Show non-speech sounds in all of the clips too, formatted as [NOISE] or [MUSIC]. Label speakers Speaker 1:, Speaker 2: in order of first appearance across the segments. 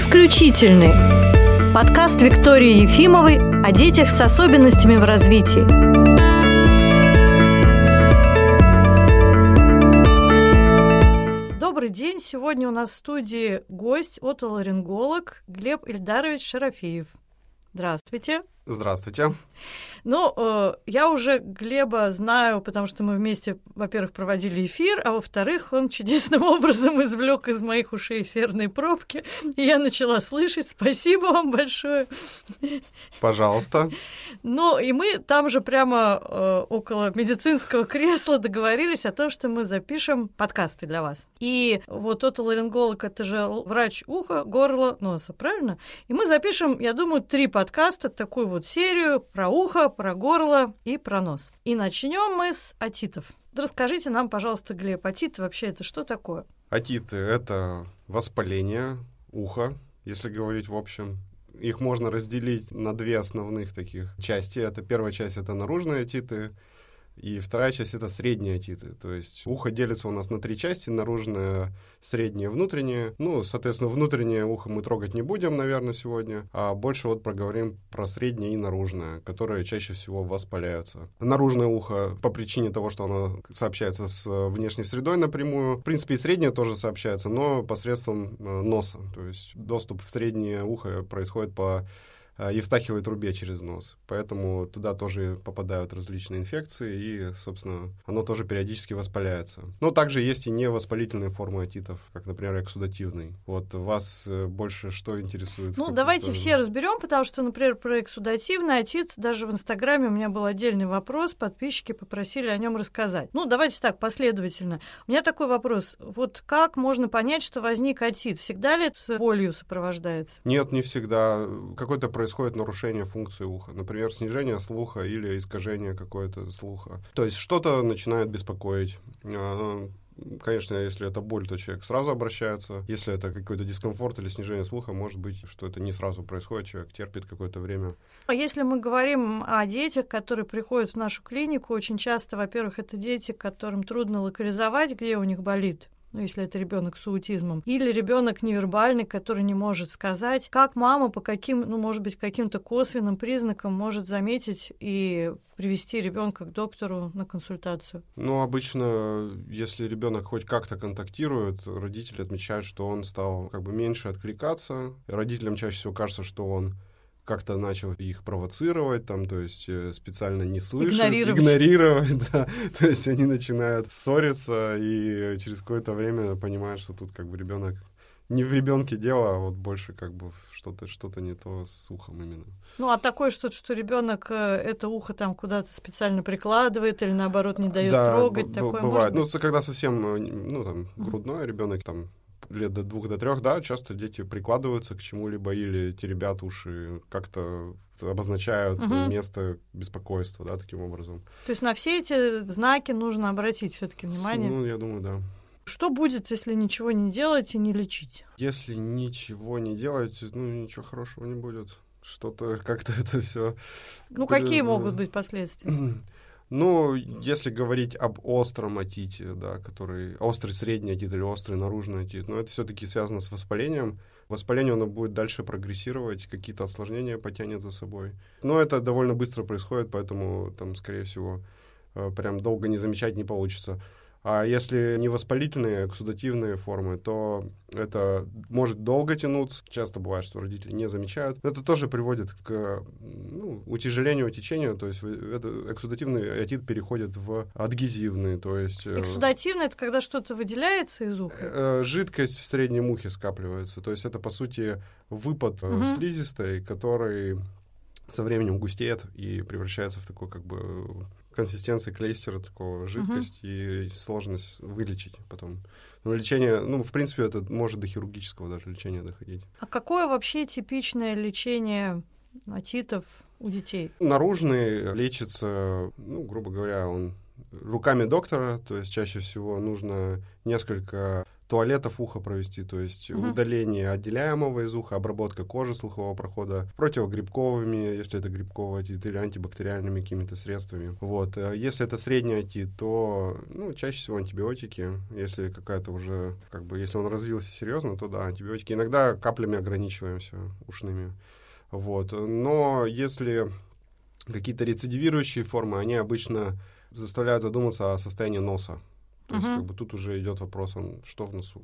Speaker 1: исключительны. Подкаст Виктории Ефимовой о детях с особенностями в развитии. Добрый день. Сегодня у нас в студии гость, отоларинголог Глеб Ильдарович Шарафеев. Здравствуйте.
Speaker 2: Здравствуйте.
Speaker 1: Ну, э, я уже Глеба знаю, потому что мы вместе, во-первых, проводили эфир, а во-вторых, он чудесным [LAUGHS] образом извлек из моих ушей серные пробки, и я начала слышать. Спасибо вам большое.
Speaker 2: Пожалуйста.
Speaker 1: Ну, и мы там же прямо э, около медицинского кресла договорились о том, что мы запишем подкасты для вас. И вот тот ларинголог, это же врач уха, горла, носа, правильно? И мы запишем, я думаю, три подкаста, такую вот серию про ухо, про горло и про нос. И начнем мы с атитов. Расскажите нам, пожалуйста, Глеб, атиты вообще это что такое?
Speaker 2: Атиты — это воспаление уха, если говорить в общем. Их можно разделить на две основных таких части. Это первая часть — это наружные атиты, и вторая часть — это средние отиты. То есть ухо делится у нас на три части. Наружное, среднее, внутреннее. Ну, соответственно, внутреннее ухо мы трогать не будем, наверное, сегодня. А больше вот проговорим про среднее и наружное, которые чаще всего воспаляются. Наружное ухо по причине того, что оно сообщается с внешней средой напрямую. В принципе, и среднее тоже сообщается, но посредством э, носа. То есть доступ в среднее ухо происходит по Э, евстахиевой трубе через нос. Поэтому туда тоже попадают различные инфекции, и, собственно, оно тоже периодически воспаляется. Но также есть и невоспалительные формы отитов, как, например, эксудативный. Вот вас э, больше что интересует?
Speaker 1: Ну, давайте сторону? все разберем, потому что, например, про эксудативный отит, даже в Инстаграме у меня был отдельный вопрос, подписчики попросили о нем рассказать. Ну, давайте так, последовательно. У меня такой вопрос. Вот как можно понять, что возник отит? Всегда ли это с болью сопровождается?
Speaker 2: Нет, не всегда. Какой-то происходит происходит нарушение функции уха. Например, снижение слуха или искажение какое-то слуха. То есть что-то начинает беспокоить. А, конечно, если это боль, то человек сразу обращается. Если это какой-то дискомфорт или снижение слуха, может быть, что это не сразу происходит, человек терпит какое-то время.
Speaker 1: А если мы говорим о детях, которые приходят в нашу клинику, очень часто, во-первых, это дети, которым трудно локализовать, где у них болит ну, если это ребенок с аутизмом, или ребенок невербальный, который не может сказать, как мама по каким, ну, может быть, каким-то косвенным признакам может заметить и привести ребенка к доктору на консультацию?
Speaker 2: Ну, обычно, если ребенок хоть как-то контактирует, родители отмечают, что он стал как бы меньше откликаться. Родителям чаще всего кажется, что он как-то начал их провоцировать, там, то есть э, специально не слышать, игнорировать, игнорировать [LAUGHS] да. то есть они начинают ссориться и через какое-то время понимают, что тут как бы ребенок не в ребенке дело, а вот больше как бы что-то что-то не то с ухом именно.
Speaker 1: Ну а такое что-то, что ребенок э, это ухо там куда-то специально прикладывает или наоборот не дает да, трогать, такое
Speaker 2: бывает. Ну когда совсем э, ну там грудной ребенок там лет до двух, до трех, да, часто дети прикладываются к чему-либо или теребят уши, как-то обозначают угу. место беспокойства, да, таким образом.
Speaker 1: То есть на все эти знаки нужно обратить все-таки внимание?
Speaker 2: Ну, я думаю, да.
Speaker 1: Что будет, если ничего не делать и не лечить?
Speaker 2: Если ничего не делать, ну, ничего хорошего не будет. Что-то как-то это все.
Speaker 1: Ну, какие могут быть последствия? [CLEARS THROAT]
Speaker 2: Ну, если говорить об остром отите, да, который острый средний отит или острый наружный отит, но это все-таки связано с воспалением. Воспаление оно будет дальше прогрессировать, какие-то осложнения потянет за собой. Но это довольно быстро происходит, поэтому там, скорее всего, э, прям долго не замечать не получится. А если не воспалительные, а эксудативные формы, то это может долго тянуться. Часто бывает, что родители не замечают. Это тоже приводит к ну, утяжелению, течению. То есть это, эксудативный отит переходит в адгезивный. То есть,
Speaker 1: э, Эксудативный — это когда что-то выделяется из уха?
Speaker 2: Э, жидкость в среднем ухе скапливается. То есть это, по сути, выпад угу. слизистой, который со временем густеет и превращается в такой как бы консистенции клейстера, такого жидкость, uh-huh. и сложность вылечить потом. Ну, лечение, ну, в принципе, это может до хирургического даже лечения доходить.
Speaker 1: А какое вообще типичное лечение отитов у детей?
Speaker 2: Наружный лечится, ну, грубо говоря, он руками доктора, то есть чаще всего нужно несколько туалетов ухо провести, то есть
Speaker 1: Мгм.
Speaker 2: удаление отделяемого из уха, обработка кожи слухового прохода противогрибковыми, если это грибковый отит, или антибактериальными какими-то средствами. Вот. Э, Если это средний отит, то ну, чаще всего антибиотики. Если какая-то уже, как бы, если он развился серьезно, то да, антибиотики. Иногда каплями ограничиваемся ушными. Вот. Но если какие-то рецидивирующие формы, они обычно заставляют задуматься о состоянии носа. То есть,
Speaker 1: Мгм.
Speaker 2: как бы тут уже идет вопрос, он, что в носу.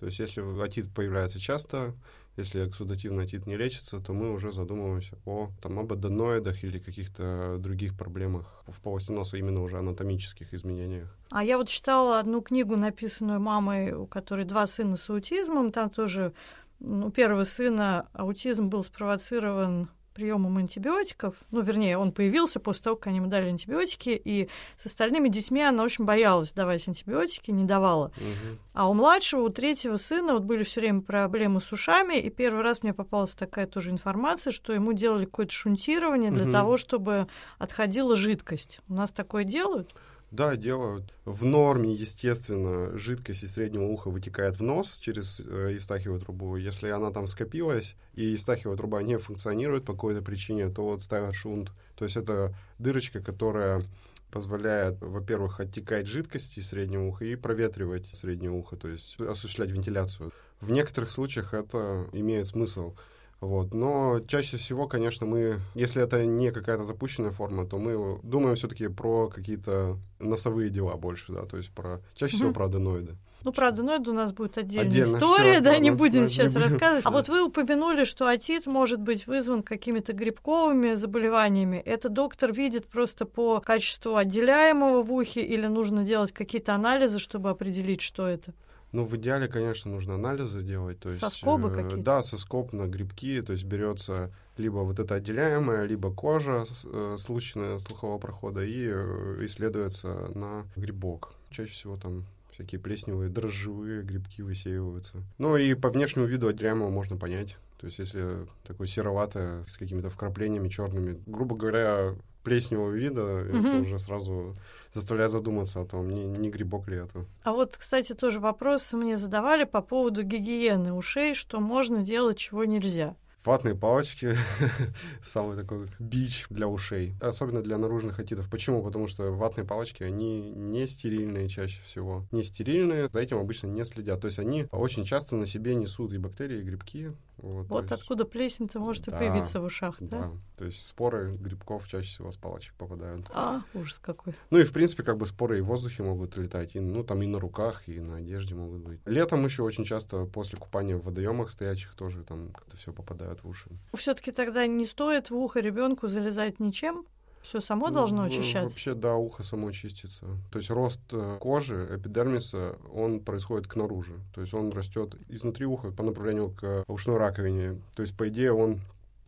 Speaker 2: То есть, если отит появляется часто, если эксудативный отит не лечится, то мы уже задумываемся о, там, об аденоидах или каких-то других проблемах в полости носа, именно уже анатомических изменениях.
Speaker 1: А я вот читала одну книгу, написанную мамой, у которой два сына с аутизмом. Там тоже ну, у первого сына аутизм был спровоцирован приемом антибиотиков. Ну, вернее, он появился после того, как они ему дали антибиотики, и с остальными детьми она очень боялась давать антибиотики, не давала.
Speaker 2: Мгм.
Speaker 1: А у младшего, у третьего сына вот были все время проблемы с ушами, и первый раз мне попалась такая тоже информация, что ему делали какое-то шунтирование для
Speaker 2: Мгм.
Speaker 1: того, чтобы отходила жидкость. У нас такое делают?
Speaker 2: Да, делают. В норме, естественно, жидкость из среднего уха вытекает в нос через э, евстахиевую трубу. Если она там скопилась, и евстахиевая труба не функционирует по какой-то причине, то вот ставят шунт. То есть это дырочка, которая позволяет, во-первых, оттекать жидкости из среднего уха и проветривать среднее ухо, то есть осуществлять вентиляцию. В некоторых случаях это имеет смысл. Вот. Но чаще всего, конечно, мы, если это не какая-то запущенная форма, то мы думаем все-таки про какие-то носовые дела больше, да, то есть про чаще всего
Speaker 1: Мгм.
Speaker 2: про аденоиды.
Speaker 1: Ну, про аденоиды у нас будет отдельная
Speaker 2: Отдельно,
Speaker 1: история,
Speaker 2: всё,
Speaker 1: да, не будем
Speaker 2: да, не
Speaker 1: сейчас
Speaker 2: будем,
Speaker 1: рассказывать. А
Speaker 2: да.
Speaker 1: вот вы упомянули, что отит может быть вызван какими-то грибковыми заболеваниями. Это доктор видит просто по качеству отделяемого в ухе или нужно делать какие-то анализы, чтобы определить, что это?
Speaker 2: Ну, в идеале, конечно, нужно анализы делать. То есть,
Speaker 1: Соскобы
Speaker 2: э,
Speaker 1: какие-то?
Speaker 2: Да, соскоб на грибки, то есть берется либо вот это отделяемое, либо кожа э, случайная слухового прохода и э, исследуется на грибок. Чаще всего там всякие плесневые, дрожжевые грибки высеиваются. Ну и по внешнему виду отделяемого можно понять. То есть если такое сероватое, с какими-то вкраплениями черными, грубо говоря, плесневого вида, это
Speaker 1: Мгм.
Speaker 2: уже сразу заставляет задуматься о том, не, не грибок ли это.
Speaker 1: А вот, кстати, тоже вопрос мне задавали по поводу гигиены ушей, что можно делать, чего нельзя.
Speaker 2: Ватные палочки [LAUGHS] самый такой бич для ушей, особенно для наружных отитов. Почему? Потому что ватные палочки, они не стерильные чаще всего. Не стерильные, за этим обычно не следят. То есть они очень часто на себе несут и бактерии, и грибки. Вот,
Speaker 1: Вот
Speaker 2: есть-
Speaker 1: откуда плесень-то может и
Speaker 2: Да,
Speaker 1: появиться в ушах, да?
Speaker 2: Да, то есть споры грибков чаще всего с палочек попадают.
Speaker 1: А, ужас какой.
Speaker 2: Ну и, в принципе, как бы споры и в воздухе могут летать, и, ну, там и на руках, и на одежде могут быть. Летом еще очень часто после купания в водоемах стоячих тоже там как-то все попадает в уши.
Speaker 1: Все-таки тогда не стоит в ухо ребенку залезать ничем. Все само должно
Speaker 2: Ну, в-
Speaker 1: очищаться.
Speaker 2: Вообще, да, ухо само чистится. То есть рост э, кожи, эпидермиса, он происходит к наружу. То есть он растет изнутри уха по направлению к ушной раковине. То есть, по идее, он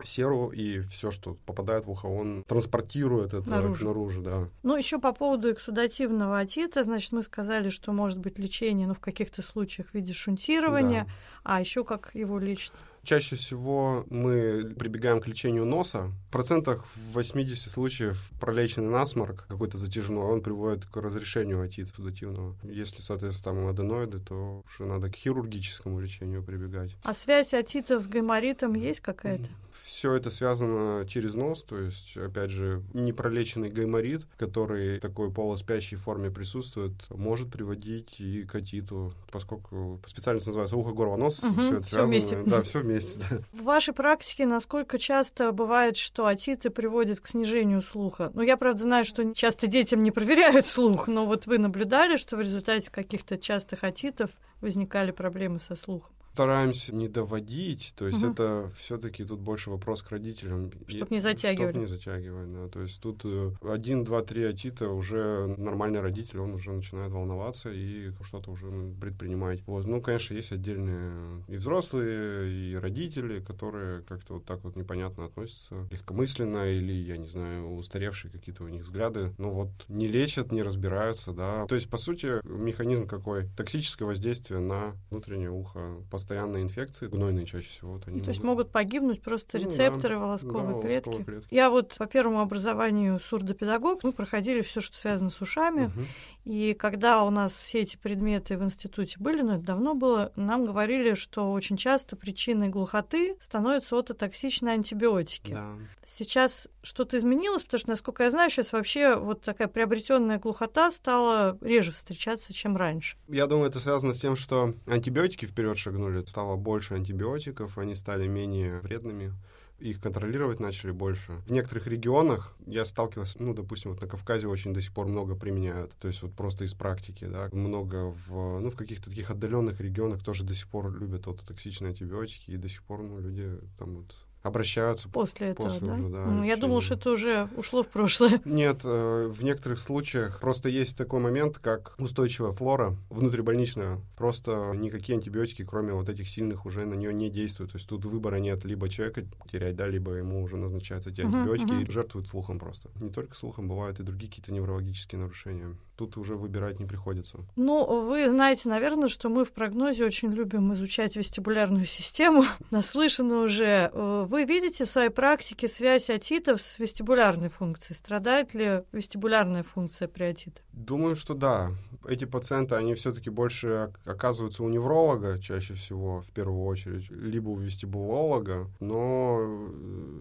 Speaker 2: серу и все, что попадает в ухо, он транспортирует это
Speaker 1: Наружу.
Speaker 2: наружу, да.
Speaker 1: Ну, еще по поводу эксудативного отита, значит, мы сказали, что может быть лечение, ну, в каких-то случаях в виде шунтирования,
Speaker 2: Да.
Speaker 1: а еще как его лечат.
Speaker 2: Чаще всего мы прибегаем к лечению носа. В процентах в 80 случаев пролеченный насморк какой-то затяжной, он приводит к разрешению отита судативного. Если, соответственно, там аденоиды, то уже надо к хирургическому лечению прибегать.
Speaker 1: А связь отита с гайморитом есть какая-то?
Speaker 2: Все это связано через нос, то есть, опять же, непролеченный гайморит, который в такой полуспящей форме присутствует, может приводить и к отиту, поскольку специальность называется ухо, горло, нос,
Speaker 1: Мгм,
Speaker 2: все это связано.
Speaker 1: вместе.
Speaker 2: Да, все вместе, да.
Speaker 1: В вашей практике насколько часто бывает, что отиты приводят к снижению слуха? Ну, я, правда, знаю, что часто детям не проверяют слух, но вот вы наблюдали, что в результате каких-то частых отитов возникали проблемы со слухом?
Speaker 2: Стараемся не доводить, то есть
Speaker 1: Мгм.
Speaker 2: это все-таки тут больше вопрос к родителям.
Speaker 1: Чтоб не затягивали.
Speaker 2: Чтоб не затягивать, да. То есть тут э, один, два, три отита уже нормальный родитель, он уже начинает волноваться и что-то уже предпринимать. Вот. Ну, конечно, есть отдельные и взрослые, и родители, которые как-то вот так вот непонятно относятся, легкомысленно или, я не знаю, устаревшие какие-то у них взгляды. Ну вот не лечат, не разбираются, да. То есть, по сути, механизм какой? Токсическое воздействие на внутреннее ухо, постоянные инфекции, гнойные чаще всего. Вот они
Speaker 1: То есть могут погибнуть просто
Speaker 2: Ну да.
Speaker 1: рецепторы
Speaker 2: да,
Speaker 1: волосковой клетки.
Speaker 2: волосковые клетки.
Speaker 1: Я вот по первому образованию сурдопедагог, мы проходили все, что связано с ушами,
Speaker 2: Мгм.
Speaker 1: И когда у нас все эти предметы в институте были, но это давно было, нам говорили, что очень часто причиной глухоты становятся ототоксичные антибиотики.
Speaker 2: Да.
Speaker 1: Сейчас что-то изменилось, потому что, насколько я знаю, сейчас вообще вот такая приобретенная глухота стала реже встречаться, чем раньше.
Speaker 2: Я думаю, это связано с тем, что антибиотики вперед шагнули, стало больше антибиотиков, они стали менее вредными их контролировать начали больше. В некоторых регионах я сталкивался, ну, допустим, вот на Кавказе очень до сих пор много применяют, то есть вот просто из практики, да, много в, ну, в каких-то таких отдаленных регионах тоже до сих пор любят вот токсичные антибиотики, и до сих пор, ну, люди там вот обращаются
Speaker 1: после этого,
Speaker 2: после
Speaker 1: да?
Speaker 2: уже, да.
Speaker 1: Ну, я думал, что это уже ушло в прошлое. [LAUGHS]
Speaker 2: Нет, э, в некоторых случаях просто есть такой момент, как устойчивая флора внутрибольничная. Просто никакие антибиотики, кроме вот этих сильных, уже на нее не действуют. То есть тут выбора нет, либо человека терять, да, либо ему уже назначаются эти антибиотики
Speaker 1: мгм.
Speaker 2: и жертвуют слухом просто. Не только слухом, бывают и другие какие-то неврологические нарушения. Тут уже выбирать не приходится.
Speaker 1: Ну, вы знаете, наверное, что мы в прогнозе очень любим изучать вестибулярную систему. [LAUGHS] Наслышаны уже. Э, Вы видите в своей практике связь отитов с вестибулярной функцией? Страдает ли вестибулярная функция при отитах?
Speaker 2: Думаю, что да. Эти пациенты, они все-таки больше ок- оказываются у невролога чаще всего, в первую очередь, либо у вестибулолога, но э,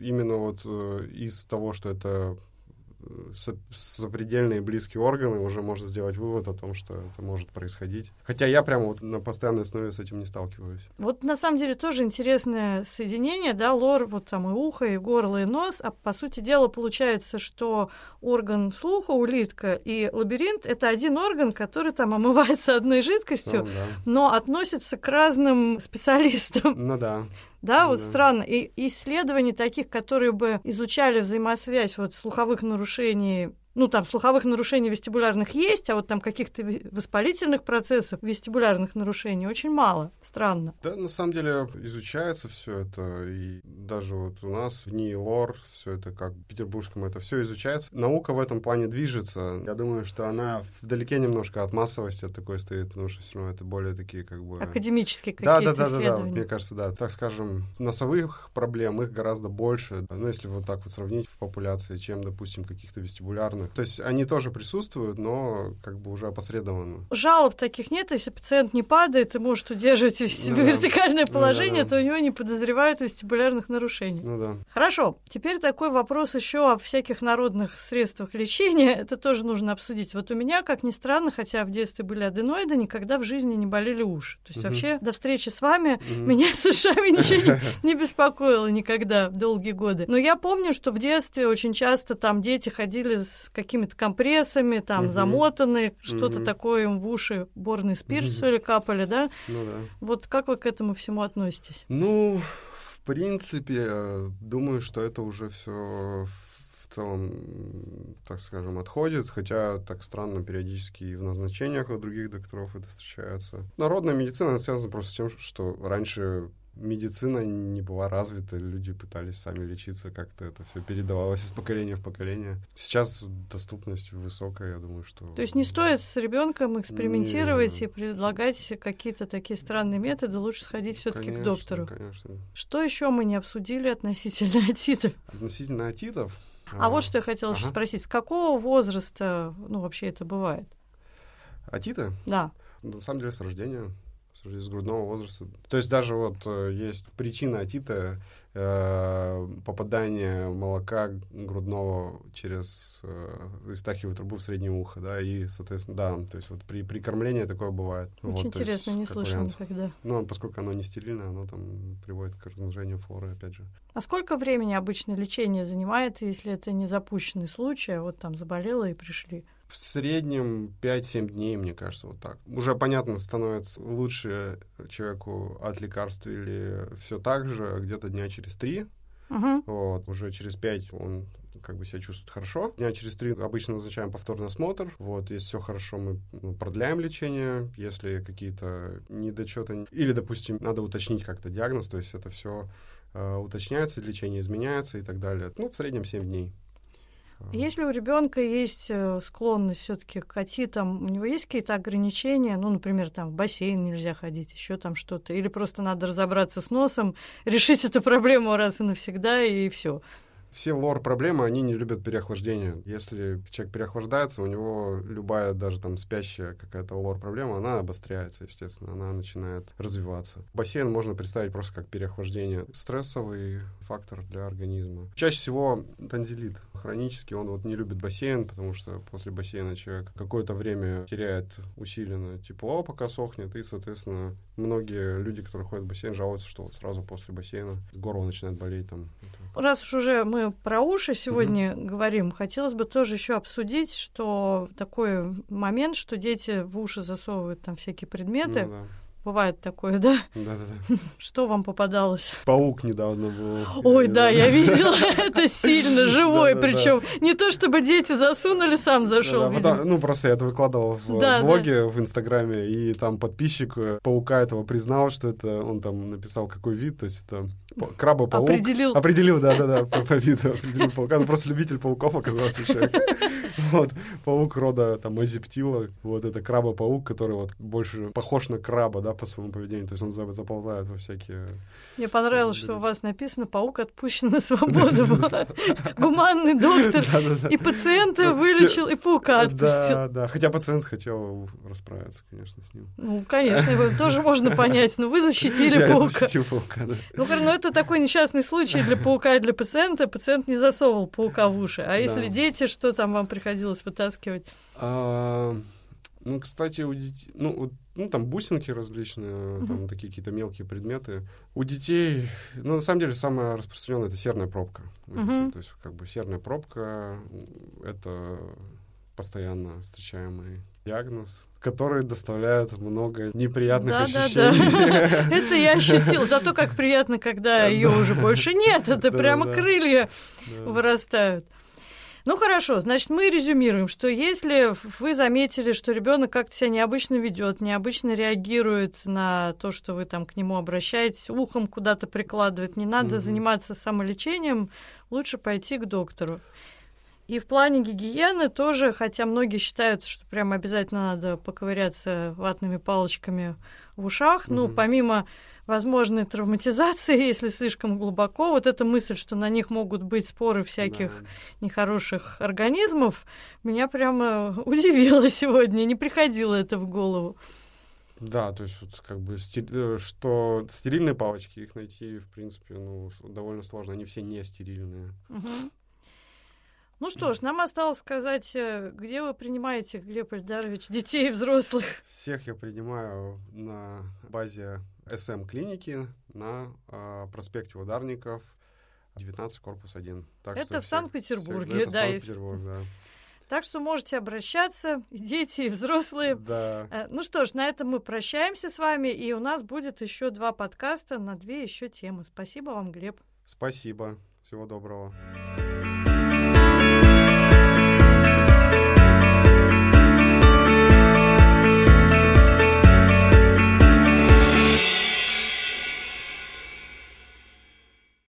Speaker 2: именно вот э, из того, что это сопредельные близкие органы, уже можно сделать вывод о том, что это может происходить. Хотя я прямо вот на постоянной основе с этим не сталкиваюсь.
Speaker 1: Вот на самом деле тоже интересное соединение, да, лор, вот там и ухо, и горло, и нос, а по сути дела получается, что орган слуха, улитка и лабиринт — это один орган, который там омывается одной жидкостью,
Speaker 2: Ну, да.
Speaker 1: но относится к разным специалистам.
Speaker 2: Ну да.
Speaker 1: Да, вот
Speaker 2: да.
Speaker 1: странно. И исследований таких, которые бы изучали взаимосвязь вот слуховых нарушений, ну там слуховых нарушений вестибулярных есть, а вот там каких-то воспалительных процессов вестибулярных нарушений очень мало. Странно.
Speaker 2: Да, на самом деле изучается все это, и даже вот у нас в НИИ ЛОР все это как в петербургском это все изучается. Наука в этом плане движется. Я думаю, что она вдалеке немножко от массовости от такой стоит, потому что все равно это более такие как бы...
Speaker 1: Академические
Speaker 2: Да,
Speaker 1: какие-то
Speaker 2: да, да, да, да, вот
Speaker 1: исследования.
Speaker 2: мне кажется, да. Так скажем, носовых проблем их гораздо больше. Ну, если вот так вот сравнить в популяции, чем, допустим, каких-то вестибулярных. То есть они тоже присутствуют, но как бы уже опосредованно.
Speaker 1: Жалоб таких нет, если пациент не падает и может удерживать в-
Speaker 2: Ну да.
Speaker 1: вертикальное
Speaker 2: Ну да,
Speaker 1: положение,
Speaker 2: да.
Speaker 1: то у него не подозревают вестибулярных нарушений.
Speaker 2: Ну да.
Speaker 1: Хорошо, теперь такой вопрос еще о всяких народных средствах лечения. [LAUGHS] Это тоже нужно обсудить. Вот у меня, как ни странно, хотя в детстве были аденоиды, никогда в жизни не болели уши. То есть
Speaker 2: Мгм.
Speaker 1: вообще до встречи с вами
Speaker 2: Мгм.
Speaker 1: меня с ушами ничего не, [LAUGHS] не беспокоило никогда долгие годы. Но я помню, что в детстве очень часто там дети ходили с какими-то компрессами, там
Speaker 2: Мгм.
Speaker 1: замотанные, что-то такое им в уши, борный спирт,
Speaker 2: Мгм.
Speaker 1: что ли, капали, да?
Speaker 2: Ну да.
Speaker 1: Вот как вы к этому всему относитесь?
Speaker 2: Ну, в принципе, думаю, что это уже все в целом, так скажем, отходит, хотя так странно периодически и в назначениях у других докторов это встречается. Народная медицина связана просто с тем, что раньше медицина не была развита, люди пытались сами лечиться, как-то это все передавалось из поколения в поколение. Сейчас доступность высокая, я думаю, что...
Speaker 1: То есть не стоит с ребенком экспериментировать
Speaker 2: Не.
Speaker 1: и предлагать какие-то такие странные методы, лучше сходить все-таки к доктору.
Speaker 2: Конечно.
Speaker 1: Что еще мы не обсудили относительно [LAUGHS] отитов?
Speaker 2: Относительно атитов...
Speaker 1: А вот что я хотела
Speaker 2: ага.
Speaker 1: спросить: с какого возраста, ну, вообще это бывает?
Speaker 2: Атиты?
Speaker 1: Да.
Speaker 2: На самом деле с рождения, с грудного возраста. То есть даже вот э, есть причина атита э, попадание молока грудного через э, эвстахиевую трубу в среднее ухо, да, и, соответственно, да, то есть вот при, при кормлении такое бывает.
Speaker 1: Очень
Speaker 2: Вот, то есть
Speaker 1: интересно, не
Speaker 2: вариант.
Speaker 1: никогда.
Speaker 2: Ну, поскольку оно не стерильное, оно там приводит к размножению флоры, опять же.
Speaker 1: А сколько времени обычно лечение занимает, если это не запущенный случай, а вот там заболела и пришли?
Speaker 2: В среднем 5-7 дней, мне кажется, вот так. Уже понятно становится лучше человеку от лекарств или все так же, где-то дня через три.
Speaker 1: Угу.
Speaker 2: Вот, уже через 5 он как бы себя чувствует хорошо. Дня через три обычно назначаем повторный осмотр. Вот, если все хорошо, мы ну, продляем лечение. Если какие-то недочеты... Или, допустим, надо уточнить как-то диагноз, то есть это все уточняется, лечение изменяется и так далее. Ну, в среднем 7 дней.
Speaker 1: Если у ребенка есть э, склонность все-таки к отитам, у него есть какие-то ограничения, ну, например, там в бассейн нельзя ходить, еще там что-то, или просто надо разобраться с носом, [LAUGHS] решить эту проблему раз и навсегда, и все.
Speaker 2: Все лор-проблемы, они не любят переохлаждение. Если человек переохлаждается, у него любая даже там спящая какая-то лор-проблема, она обостряется, естественно, она начинает развиваться. Бассейн можно представить просто как переохлаждение. Стрессовый фактор для организма. Чаще всего танзелит хронический, он вот не любит бассейн, потому что после бассейна человек какое-то время теряет усиленно тепло, пока сохнет, и, соответственно, многие люди, которые ходят в бассейн, жалуются, что вот сразу после бассейна горло начинает болеть. Там,
Speaker 1: Раз уж уже мы про уши сегодня mm-hmm. говорим, хотелось бы тоже еще обсудить, что такой момент, что дети в уши засовывают там всякие предметы. Ну, да Бывает такое, да?
Speaker 2: Да-да-да. [LAUGHS]
Speaker 1: Что вам попадалось?
Speaker 2: Паук недавно был.
Speaker 1: Ой, да, я видела. [LAUGHS] Это сильно живой, причем не то чтобы дети засунули, сам зашел.
Speaker 2: Ну, просто я это выкладывал в блоге, в Инстаграме, и там подписчик э, паука этого признал, что это он там написал какой вид, то есть это краба-паук.
Speaker 1: Определил.
Speaker 2: Определил, да-да-да, по виду определил паука. Ну, просто любитель пауков оказался человек. [LAUGHS] Вот, паук рода там азиптила, вот это краба-паук, который вот больше похож на краба, да, по своему поведению, то есть он заползает во всякие...
Speaker 1: Мне понравилось, что у вас написано «Паук отпущен на свободу». Гуманный доктор. И пациента вылечил, и паука отпустил.
Speaker 2: Да, да, хотя пациент хотел расправиться, конечно, с ним.
Speaker 1: Ну, конечно, его тоже можно понять, но вы защитили паука. Я паука, да. Ну, ну, это такой несчастный случай для паука и для пациента. Пациент не засовывал паука в уши. А если дети, что там вам приходилось вытаскивать?
Speaker 2: Ну, кстати, у детей, ну, вот, ну, там бусинки различные, uh-huh. там такие какие-то мелкие предметы. У детей, ну, на самом деле, самая распространенная это серная пробка. Uh-huh. То есть, как бы серная пробка это постоянно встречаемый диагноз, который доставляет много неприятных да, ощущений. Да,
Speaker 1: да. Это я ощутил. Зато как приятно, когда ее уже больше нет. Это прямо крылья вырастают. Ну хорошо, значит, мы резюмируем, что если вы заметили, что ребенок как-то себя необычно ведет, необычно реагирует на то, что вы там к нему обращаетесь, ухом куда-то прикладывает, не надо угу. заниматься самолечением, лучше пойти к доктору. И в плане гигиены тоже, хотя многие считают, что прям обязательно надо поковыряться ватными палочками в ушах, угу. ну, помимо возможной травматизации, [LAUGHS] если слишком глубоко. Вот эта мысль, что на них могут быть споры всяких да. нехороших организмов, меня прямо [LAUGHS] удивило сегодня. Не приходило это в голову.
Speaker 2: Да, то есть вот как бы э, что стерильные палочки их найти в принципе ну довольно сложно, они все не стерильные.
Speaker 1: Угу. Ну что ж, нам осталось сказать, э, где вы принимаете, Глеб Эльдарович, детей и взрослых?
Speaker 2: Всех я принимаю на базе СМ-клиники на э, проспекте Ударников, 19, корпус 1.
Speaker 1: Так это в Санкт-Петербурге, да.
Speaker 2: Санкт-Петербург, да.
Speaker 1: Так что можете обращаться, и дети, и взрослые.
Speaker 2: Да.
Speaker 1: Э, ну что ж, на этом мы прощаемся с вами, и у нас будет еще два подкаста на две еще темы. Спасибо вам, Глеб.
Speaker 2: Спасибо. Всего доброго.